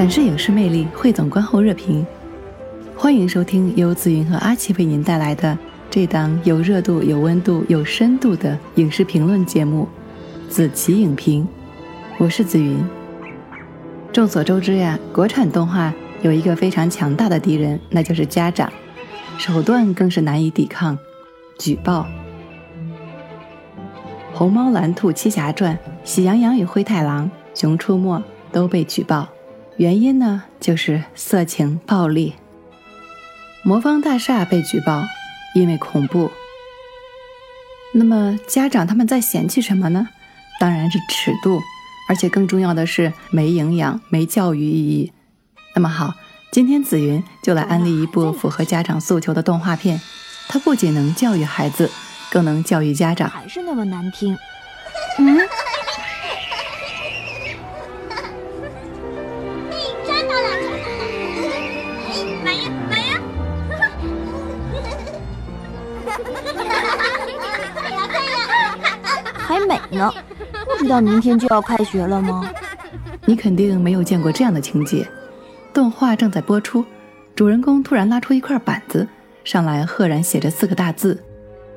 展示影视魅力，汇总观后热评。欢迎收听由紫云和阿奇为您带来的这档有热度、有温度、有深度的影视评论节目《紫琪影评》。我是紫云。众所周知呀，国产动画有一个非常强大的敌人，那就是家长，手段更是难以抵抗——举报。《虹猫蓝兔七侠传》《喜羊羊与灰太狼》《熊出没》都被举报，原因呢就是色情暴力。魔方大厦被举报，因为恐怖。那么家长他们在嫌弃什么呢？当然是尺度，而且更重要的是没营养、没教育意义。那么好，今天紫云就来安利一部符合家长诉求的动画片，它不仅能教育孩子，更能教育家长。还是那么难听。嗯，美呢。不知道明天就要开学了吗？你肯定没有见过这样的情节：动画正在播出，主人公突然拉出一块板子，上来赫然写着四个大字：“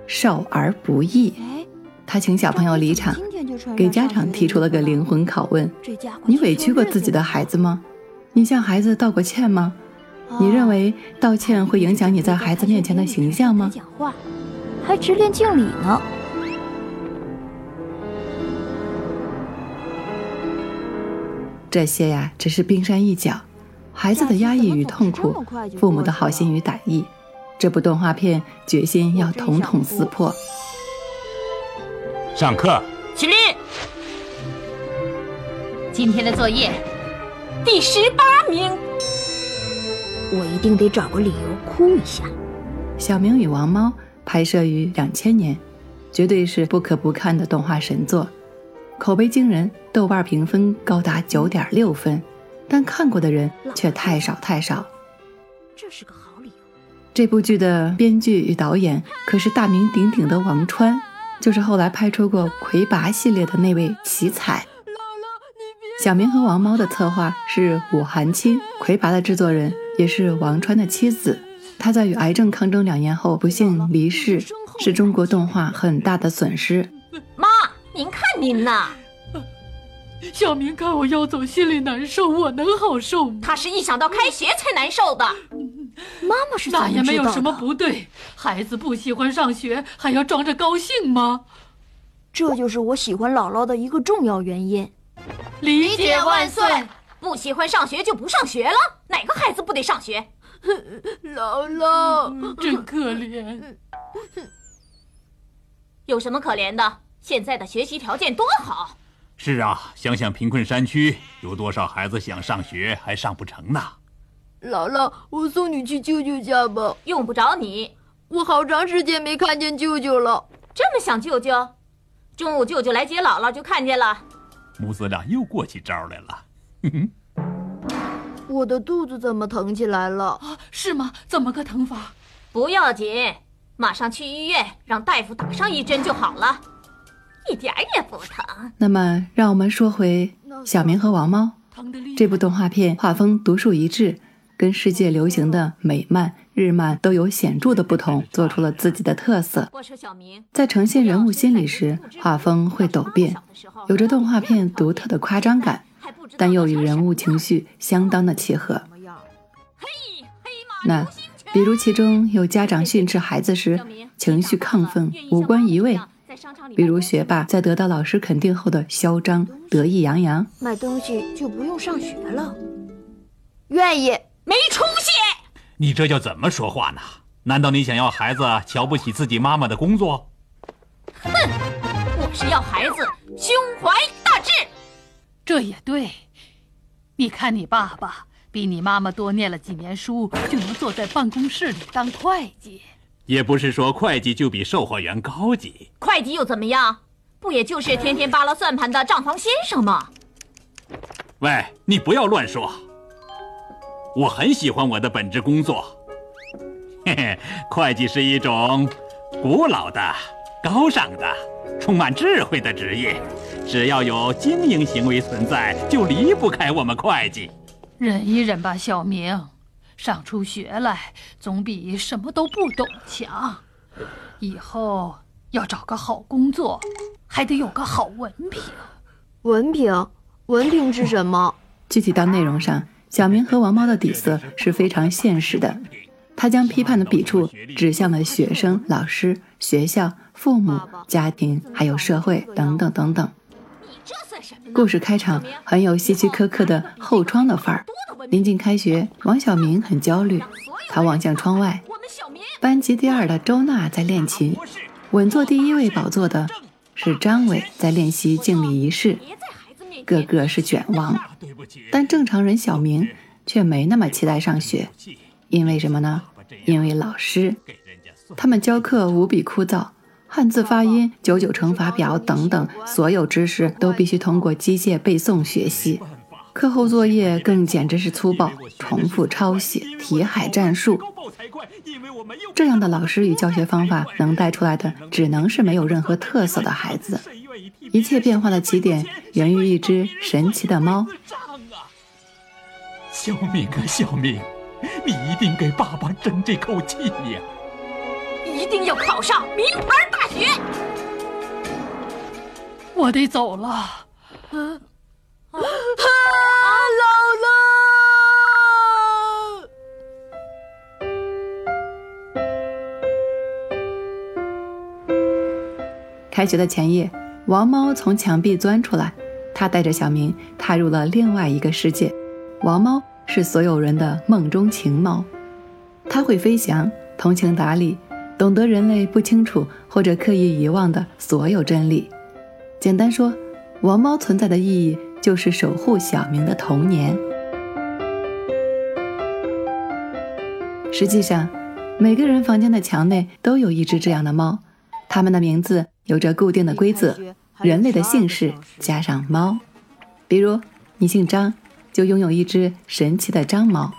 少儿不宜。哎，”他请小朋友离场，给家长提出了个灵魂拷问：你委屈过自己的孩子吗？你向孩子道过歉吗？你认为道歉会影响你在孩子面前的形象吗？还直练敬礼呢。这些呀，只是冰山一角。孩子的压抑与痛苦，父母的好心与歹意，这部动画片决心要统统撕破。上课，起立！今天的作业第十八名，我一定得找个理由哭一下。《小明与王猫》拍摄于两千年，绝对是不可不看的动画神作，口碑惊人，豆瓣评分高达九点六分，但看过的人却太少太少。这是个好理由。这部剧的编剧与导演可是大名鼎鼎的王川，就是后来拍出过《魁拔》系列的那位奇才。小明和王猫的策划是武寒清，《魁拔》的制作人也是王川的妻子。他在与癌症抗争两年后不幸离世，是中国动画很大的损失。妈，您看您呐，小明看我要走，心里难受，我能好受吗？他是一想到开学才难受的。妈妈是怎么那也没有什么不对，孩子不喜欢上学，还要装着高兴吗？这就是我喜欢姥姥的一个重要原因。理解万岁！不喜欢上学就不上学了，哪个孩子不得上学？姥姥，真可怜。有什么可怜的？现在的学习条件多好。是啊，想想贫困山区有多少孩子想上学还上不成呢？姥姥，我送你去舅舅家吧。用不着你，我好长时间没看见舅舅了。这么想舅舅？中午舅舅来接姥姥就看见了。母子俩又过起招来了。我的肚子怎么疼起来了？啊，是吗？怎么个疼法？不要紧，马上去医院让大夫打上一针就好了，一点儿也不疼。那么，让我们说回《小明和王猫》这部动画片，画风独树一帜，跟世界流行的美漫、日漫都有显著的不同，做出了自己的特色。我说小明，在呈现人物心理时，画风会陡变，有着动画片独特的夸张感，但又与人物情绪相当的契合。那比如其中有家长训斥孩子时情绪亢奋、五官移位，比如学霸在得到老师肯定后的嚣张、得意洋洋。买东西就不用上学了。愿意。没出息！你这叫怎么说话呢？难道你想要孩子瞧不起自己妈妈的工作？哼，我是要孩子胸怀大志。这也对，你看你爸爸比你妈妈多念了几年书，就能坐在办公室里当会计。也不是说会计就比售货员高级，会计又怎么样？不也就是天天扒拉算盘的账房先生吗？喂，你不要乱说。我很喜欢我的本职工作。嘿嘿，会计是一种古老的、高尚的、充满智慧的职业。只要有经营行为存在，就离不开我们会计。忍一忍吧，小明，上出学来总比什么都不懂强。以后要找个好工作。还得有个好文凭，文凭，文凭是什么？具体到内容上，小明和王猫的底色是非常现实的。他将批判的笔触指向了学生、老师、学校、父母、家庭，还有社会等等等等。这算什么故事开场很有希区柯克的后窗的范儿。临近开学，王小明很焦虑，他望向窗外，班级第二的周娜在练琴，稳坐第一位宝座的。是张伟在练习敬礼仪式，个个是卷王，但正常人小明却没那么期待上学，因为什么呢？因为老师，他们教课无比枯燥，汉字发音、九九乘法表等等，所有知识都必须通过机械背诵学习。课后作业更简直是粗暴，重复抄写、题海战术。这样的老师与教学方法，能带出来的只能是没有任何特色的孩子。一切变化的起点源于一只神奇的猫。小明啊，小明，你一定给爸爸争这口气呀！一定要考上名牌大学。我得走了。嗯。啊！开学的前夜，王猫从墙壁钻出来，它带着小明踏入了另外一个世界。王猫是所有人的梦中情猫，它会飞翔，通情达理，懂得人类不清楚或者刻意遗忘的所有真理。简单说，王猫存在的意义就是守护小明的童年。实际上，每个人房间的墙内都有一只这样的猫，它们的名字。有着固定的规则，人类的姓氏加上猫，比如你姓张，就拥有一只神奇的张猫。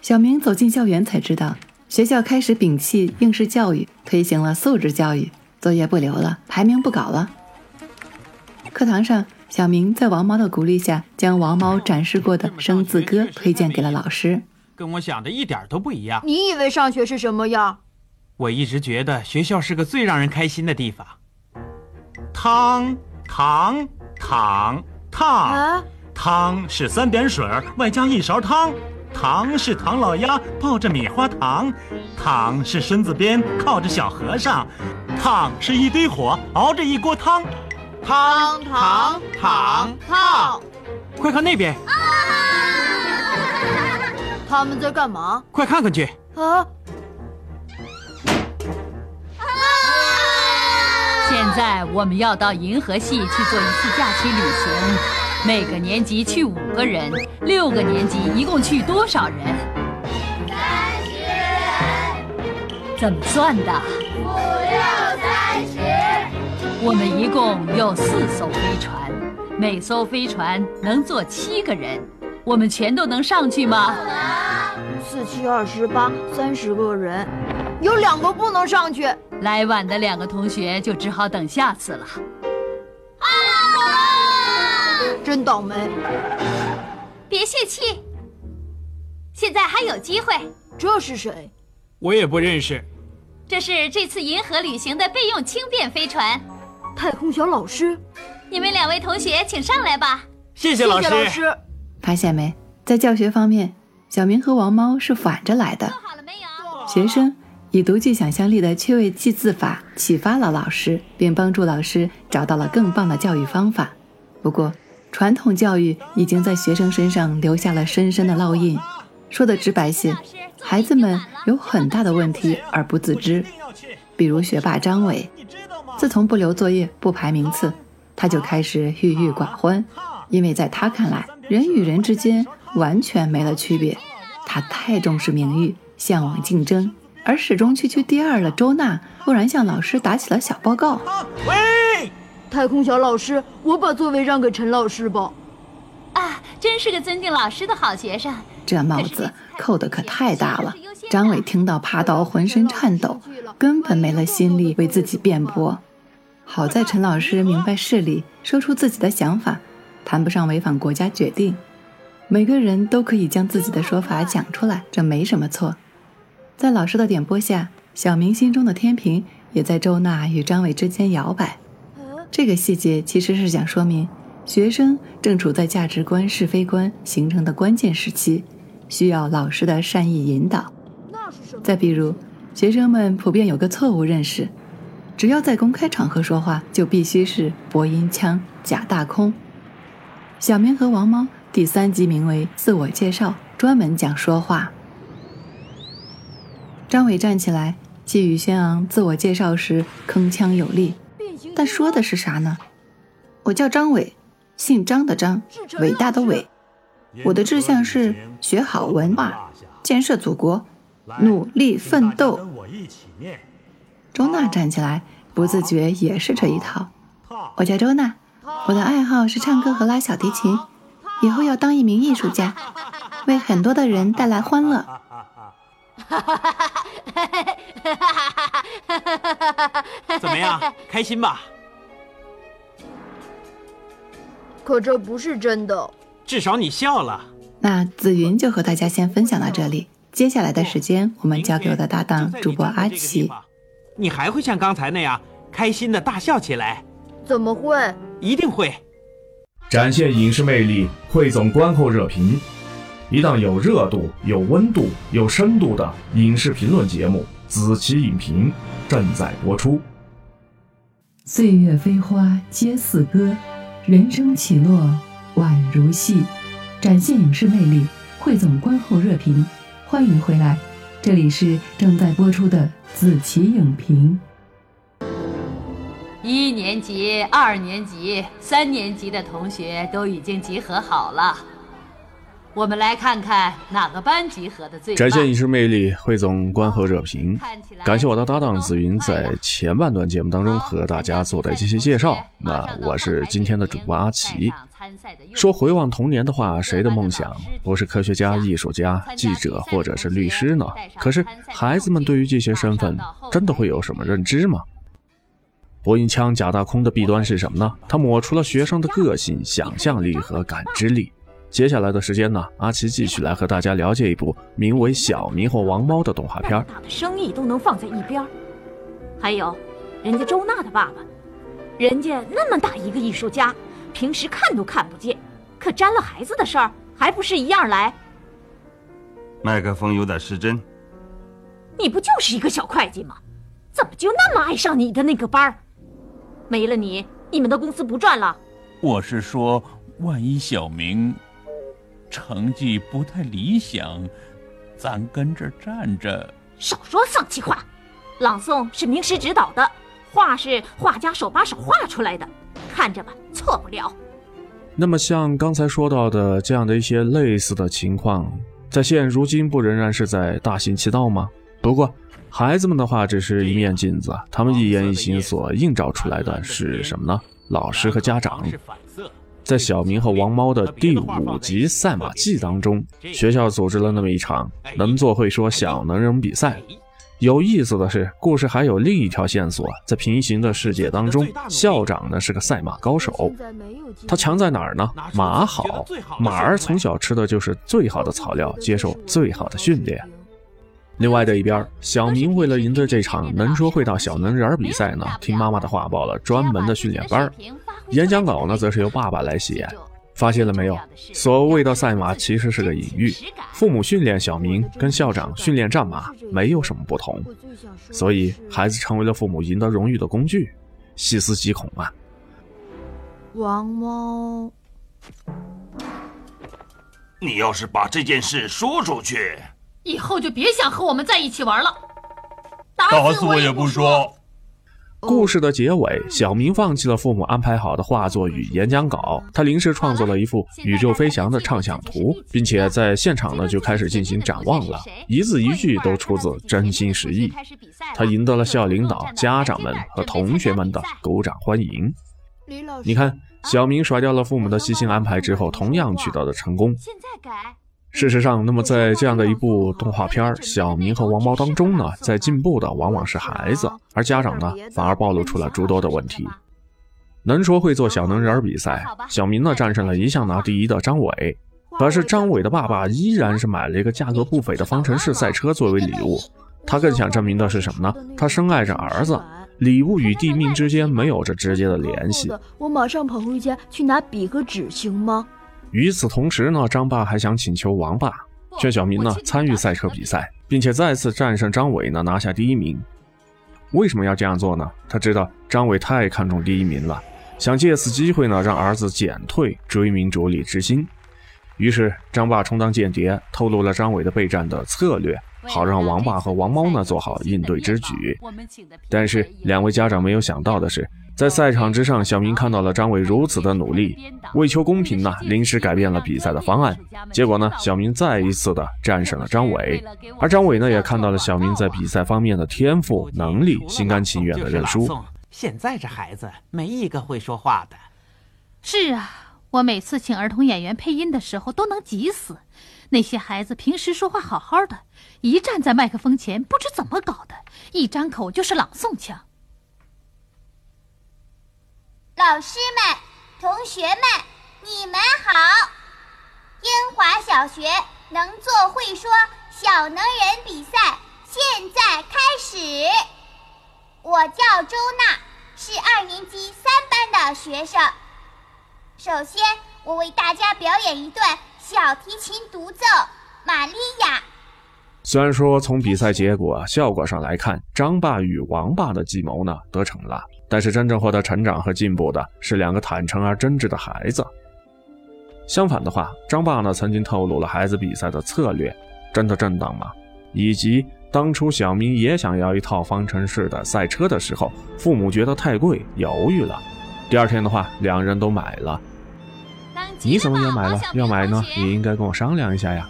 小明走进校园才知道，学校开始摒弃应试教育，推行了素质教育，作业不留了，排名不搞了。课堂上，小明在王猫的鼓励下，将王猫展示过的生字歌推荐给了老师。跟我想的一点都不一样。你以为上学是什么样？我一直觉得学校是个最让人开心的地方。汤糖糖糖，汤是三点水外加一勺汤，糖是唐老鸭抱着米花糖，糖是身子边靠着小和尚，烫是一堆火熬着一锅汤，汤糖糖烫，快看那边！他们在干嘛？快看看去！啊！现在我们要到银河系去做一次假期旅行，每个年级去五个人，六个年级一共去多少人？三十人。怎么算的？五六三十。我们一共有四艘飞船，每艘飞船能坐七个人，我们全都能上去吗？能。四七二十八，三十个人，有两个不能上去。来晚的两个同学就只好等下次了。啊！真倒霉！别泄气，现在还有机会。这是谁？我也不认识。这是这次银河旅行的备用轻便飞船。太空小老师，你们两位同学请上来吧。谢谢老师。发现没，在教学方面，小明和王猫是反着来的。做好了没有？学生。以独具想象力的趣味记字法启发了老师，并帮助老师找到了更棒的教育方法。不过，传统教育已经在学生身上留下了深深的烙印。说的直白些，孩子们有很大的问题而不自知，比如学霸张伟，自从不留作业、不排名次，他就开始郁郁寡欢，因为在他看来，人与人之间完全没了区别。他太重视名誉，向往竞争，而始终区区第二的周娜忽然向老师打起了小报告。喂，太空小老师，我把座位让给陈老师吧。啊，真是个尊敬老师的好学生。这帽子扣的可太大了。张伟听到怕到浑身颤抖，根本没了心力为自己辩驳。好在陈老师明白事理，说出自己的想法，谈不上违反国家决定。每个人都可以将自己的说法讲出来，这没什么错。在老师的点拨下，小明心中的天平也在周娜与张伟之间摇摆。这个细节其实是想说明，学生正处在价值观、是非观形成的关键时期，需要老师的善意引导。再比如，学生们普遍有个错误认识：只要在公开场合说话，就必须是播音腔、假大空。小明和王猫。第三集名为“自我介绍”，专门讲说话。张伟站起来，气宇轩昂，自我介绍时铿锵有力。但说的是啥呢？我叫张伟，姓张的张，伟大的伟。我的志向是学好文化，建设祖国，努力奋斗。周娜站起来，不自觉也是这一套。我叫周娜，我的爱好是唱歌和拉小提琴。以后要当一名艺术家，为很多的人带来欢乐。怎么样，开心吧？可这不是真的。至少你笑了。那紫云就和大家先分享到这里，接下来的时间我们交给我的搭档主播阿奇。你还会像刚才那样开心的大笑起来？怎么会？一定会。展现影视魅力，汇总观后热评，一档有热度、有温度、有深度的影视评论节目《子期影评》正在播出。岁月飞花皆似歌，人生起落宛如戏。展现影视魅力，汇总观后热评，欢迎回来，这里是正在播出的《子期影评》。一年级、二年级、三年级的同学都已经集合好了，我们来看看哪个班集合的最。展现影视魅力，汇总观后热评。感谢我的搭档紫云在前半段节目当中和大家做的这些介绍。那我是今天的主播阿奇。说回望童年的话，谁的梦想不是科学家、艺术家、记者或者是律师呢？可是孩子们对于这些身份，真的会有什么认知吗？播音腔假大空的弊端是什么呢？它抹除了学生的个性、想象力和感知力。接下来的时间呢，阿奇继续来和大家了解一部名为《小明和王猫》的动画片。大的生意都能放在一边还有，人家周娜的爸爸，人家那么大一个艺术家，平时看都看不见，可沾了孩子的事儿，还不是一样来？麦克风有点失真。你不就是一个小会计吗？怎么就那么爱上你的那个班儿？没了你，你们的公司不赚了。我是说，万一小明成绩不太理想，咱跟这站着。少说丧气话！朗诵是名师指导的，画是画家手把手画出来的，看着吧，错不了。那么，像刚才说到的这样的一些类似的情况，在现如今不仍然是在大行其道吗？不过。孩子们的话只是一面镜子，他们一言一行所映照出来的是什么呢？老师和家长。在小明和王猫的第五集《赛马季》当中，学校组织了那么一场能做会说小能人比赛。有意思的是，故事还有另一条线索，在平行的世界当中，校长呢是个赛马高手。他强在哪儿呢？马好，马儿从小吃的就是最好的草料，接受最好的训练。另外的一边，小明为了赢得这场能说会道小能人比赛呢，听妈妈的话报了专门的训练班演讲稿呢，则是由爸爸来写。发现了没有？所谓的赛马其实是个隐喻，父母训练小明，跟校长训练战马没有什么不同。所以，孩子成为了父母赢得荣誉的工具。细思极恐啊！王猫。你要是把这件事说出去，以后就别想和我们在一起玩了。打死我也不说。故事的结尾，小明放弃了父母安排好的画作与演讲稿，他临时创作了一幅宇宙飞翔的畅想图，并且在现场呢就开始进行展望了，一字一句都出自真心实意。他赢得了校领导、家长们和同学们的鼓掌欢迎。你看，小明甩掉了父母的悉心安排之后，同样取得了成功。事实上，那么在这样的一部动画片《小明和王猫》当中呢，在进步的往往是孩子，而家长呢反而暴露出了诸多的问题。能说会做小能人比赛，小明呢战胜了一向拿第一的张伟，可是张伟的爸爸依然是买了一个价格不菲的方程式赛车作为礼物。他更想证明的是什么呢？他深爱着儿子，礼物与地命之间没有着直接的联系。我马上跑回家去拿笔和纸，行吗？与此同时呢，张爸还想请求王爸劝小明呢参与赛车比赛，并且再次战胜张伟呢拿下第一名。为什么要这样做呢？他知道张伟太看重第一名了，想借此机会呢让儿子减退追名逐利之心。于是张爸充当间谍，透露了张伟的备战的策略，好让王爸和王猫呢做好应对之举。但是两位家长没有想到的是。在赛场之上，小明看到了张伟如此的努力，为求公平呢，临时改变了比赛的方案。结果呢，小明再一次的战胜了张伟，而张伟呢，也看到了小明在比赛方面的天赋能力，心甘情愿的认输。现在这孩子没一个会说话的。是啊，我每次请儿童演员配音的时候都能急死。那些孩子平时说话好好的，一站在麦克风前，不知怎么搞的，一张口就是朗诵腔。老师们、同学们，你们好！英华小学能做会说小能人比赛现在开始。我叫周娜，是二年级三班的学生。首先，我为大家表演一段小提琴独奏《玛利亚》。虽然说从比赛结果、效果上来看，张爸与王爸的计谋呢得逞了。但是真正获得成长和进步的是两个坦诚而真挚的孩子。相反的话，张爸呢曾经透露了孩子比赛的策略，真的正当吗？以及当初小明也想要一套方程式的赛车的时候，父母觉得太贵，犹豫了。第二天的话，两人都买了。你怎么也买了？要买呢，你应该跟我商量一下呀。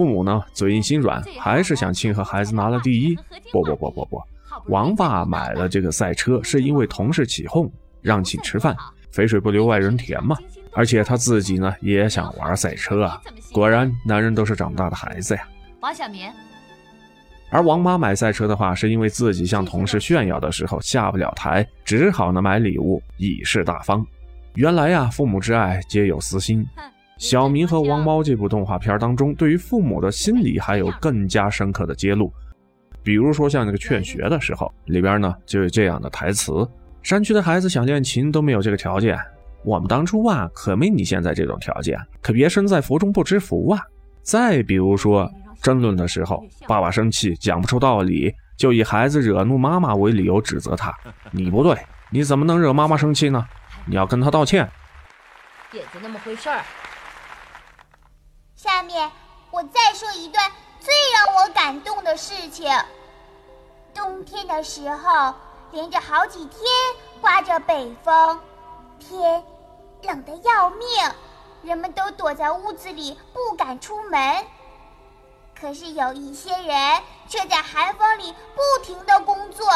父母呢嘴硬心软，还是想庆贺孩子拿了第一。不不不不不。王爸买了这个赛车，是因为同事起哄让请吃饭，肥水不流外人田嘛。而且他自己呢也想玩赛车啊。果然，男人都是长大的孩子呀。王小明。而王妈买赛车的话，是因为自己向同事炫耀的时候下不了台，只好呢买礼物以示大方。原来呀，父母之爱皆有私心。小明和王猫这部动画片当中，对于父母的心理还有更加深刻的揭露。比如说像那个劝学的时候，里边呢就有这样的台词：山区的孩子想练琴都没有这个条件，我们当初啊可没你现在这种条件，可别身在福中不知福啊。再比如说争论的时候，爸爸生气讲不出道理，就以孩子惹怒妈妈为理由指责他，你不对，你怎么能惹妈妈生气呢？你要跟他道歉。也就那么回事儿。下面我再说一段。最让我感动的事情，冬天的时候，连着好几天刮着北风，天冷得要命，人们都躲在屋子里不敢出门。可是有一些人却在寒风里不停的工作，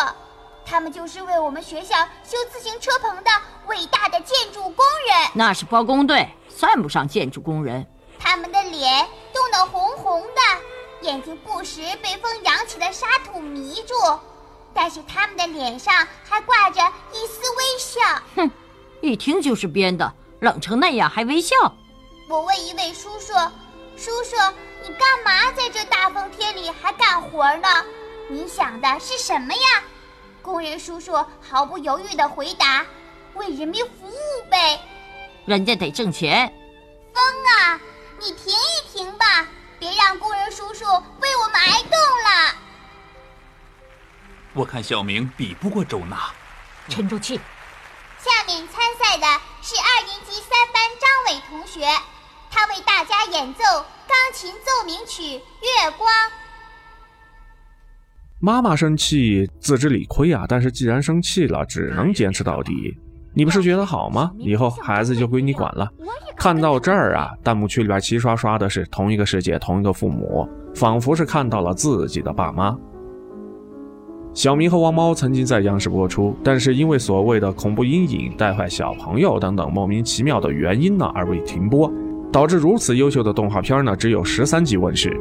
他们就是为我们学校修自行车棚的伟大的建筑工人。那是包工队，算不上建筑工人。他们的脸冻得红红的。眼睛不时被风扬起的沙土迷住，但是他们的脸上还挂着一丝微笑。哼，一听就是编的，冷成那样还微笑。我问一位叔叔：“叔叔，你干嘛在这大风天里还干活呢？你想的是什么呀？”工人叔叔毫不犹豫地回答：“为人民服务呗。”人家得挣钱。风啊，你停一停吧。别让工人叔叔为我们挨冻了。我看小明比不过周娜，沉住气。下面参赛的是二年级三班张伟同学，他为大家演奏钢琴奏鸣曲《月光》。妈妈生气，自知理亏啊，但是既然生气了，只能坚持到底。你不是觉得好吗？以后孩子就归你管了。看到这儿啊，弹幕区里边齐刷刷的是同一个世界，同一个父母，仿佛是看到了自己的爸妈。小明和王猫曾经在央视播出，但是因为所谓的恐怖阴影、带坏小朋友等等莫名其妙的原因呢，而被停播，导致如此优秀的动画片呢只有十三集问世。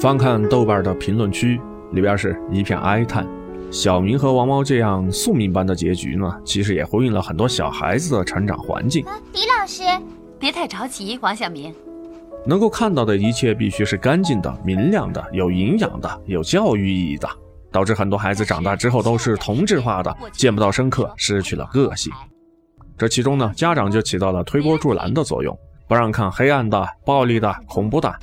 翻看豆瓣的评论区，里边是一片哀叹。小明和王猫这样宿命般的结局呢，其实也呼应了很多小孩子的成长环境。李老师，别太着急，王小明。能够看到的一切必须是干净的、明亮的、有营养的、有教育意义的，导致很多孩子长大之后都是同质化的，见不到深刻，失去了个性。这其中呢，家长就起到了推波助澜的作用，不让看黑暗的、暴力的、恐怖的。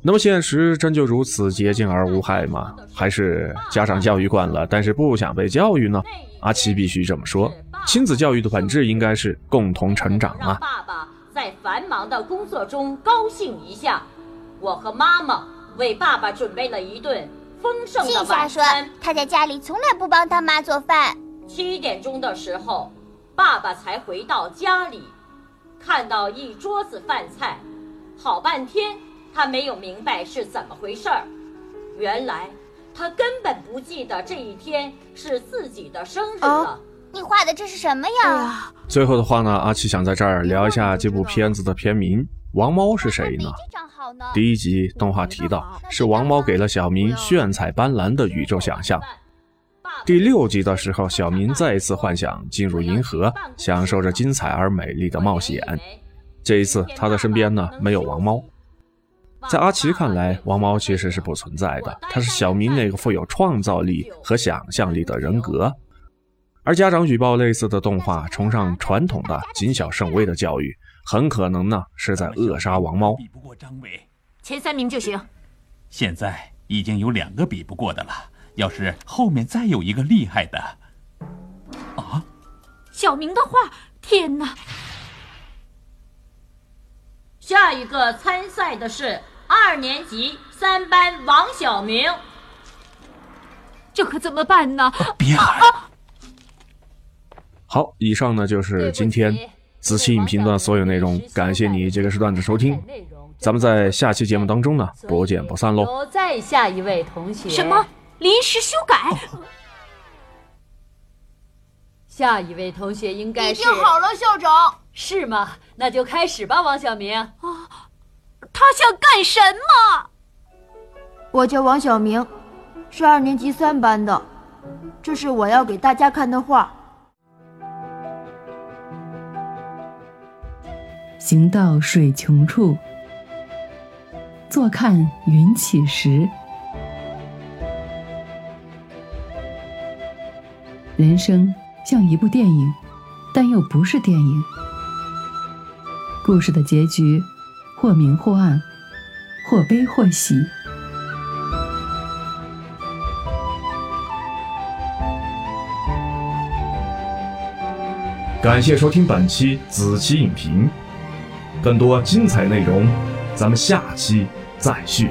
那么现实真就如此洁净而无害吗？还是家长教育惯了，但是不想被教育呢？阿奇必须这么说，亲子教育的本质应该是共同成长啊！爸爸在繁忙的工作中高兴一下，我和妈妈为爸爸准备了一顿丰盛的晚餐。说他在家里从来不帮他妈做饭。七点钟的时候，爸爸才回到家里，看到一桌子饭菜，好半天。他没有明白是怎么回事儿，原来他根本不记得这一天是自己的生日了。你画的这是什么呀？最后的话呢，阿奇想在这儿聊一下这部片子的片名《王猫是谁呢》。第一集动画提到是王猫给了小明炫彩斑斓的宇宙想象。第六集的时候，小明再一次幻想进入银河，享受着精彩而美丽的冒险。这一次，他的身边呢没有王猫。在阿奇看来，王猫其实是不存在的，他是小明那个富有创造力和想象力的人格。而家长举报类似的动画，崇尚传统的谨小慎微的教育，很可能呢是在扼杀王猫。比不过张伟，前三名就行。现在已经有两个比不过的了，要是后面再有一个厉害的，啊，小明的话，天哪！下一个参赛的是二年级三班王小明，这可怎么办呢？别喊！好，以上呢就是今天子期影评的所有内容，感谢你这个时段的收听，咱们在下期节目当中呢不见不散喽。再下一位同学，什么临时修改？下一位同学应该是已经好了，校长。是吗？那就开始吧，王小明。啊，他想干什么？我叫王小明，是二年级三班的。这是我要给大家看的画。行到水穷处，坐看云起时。人生像一部电影，但又不是电影。故事的结局，或明或暗，或悲或喜。感谢收听本期子期影评，更多精彩内容，咱们下期再续。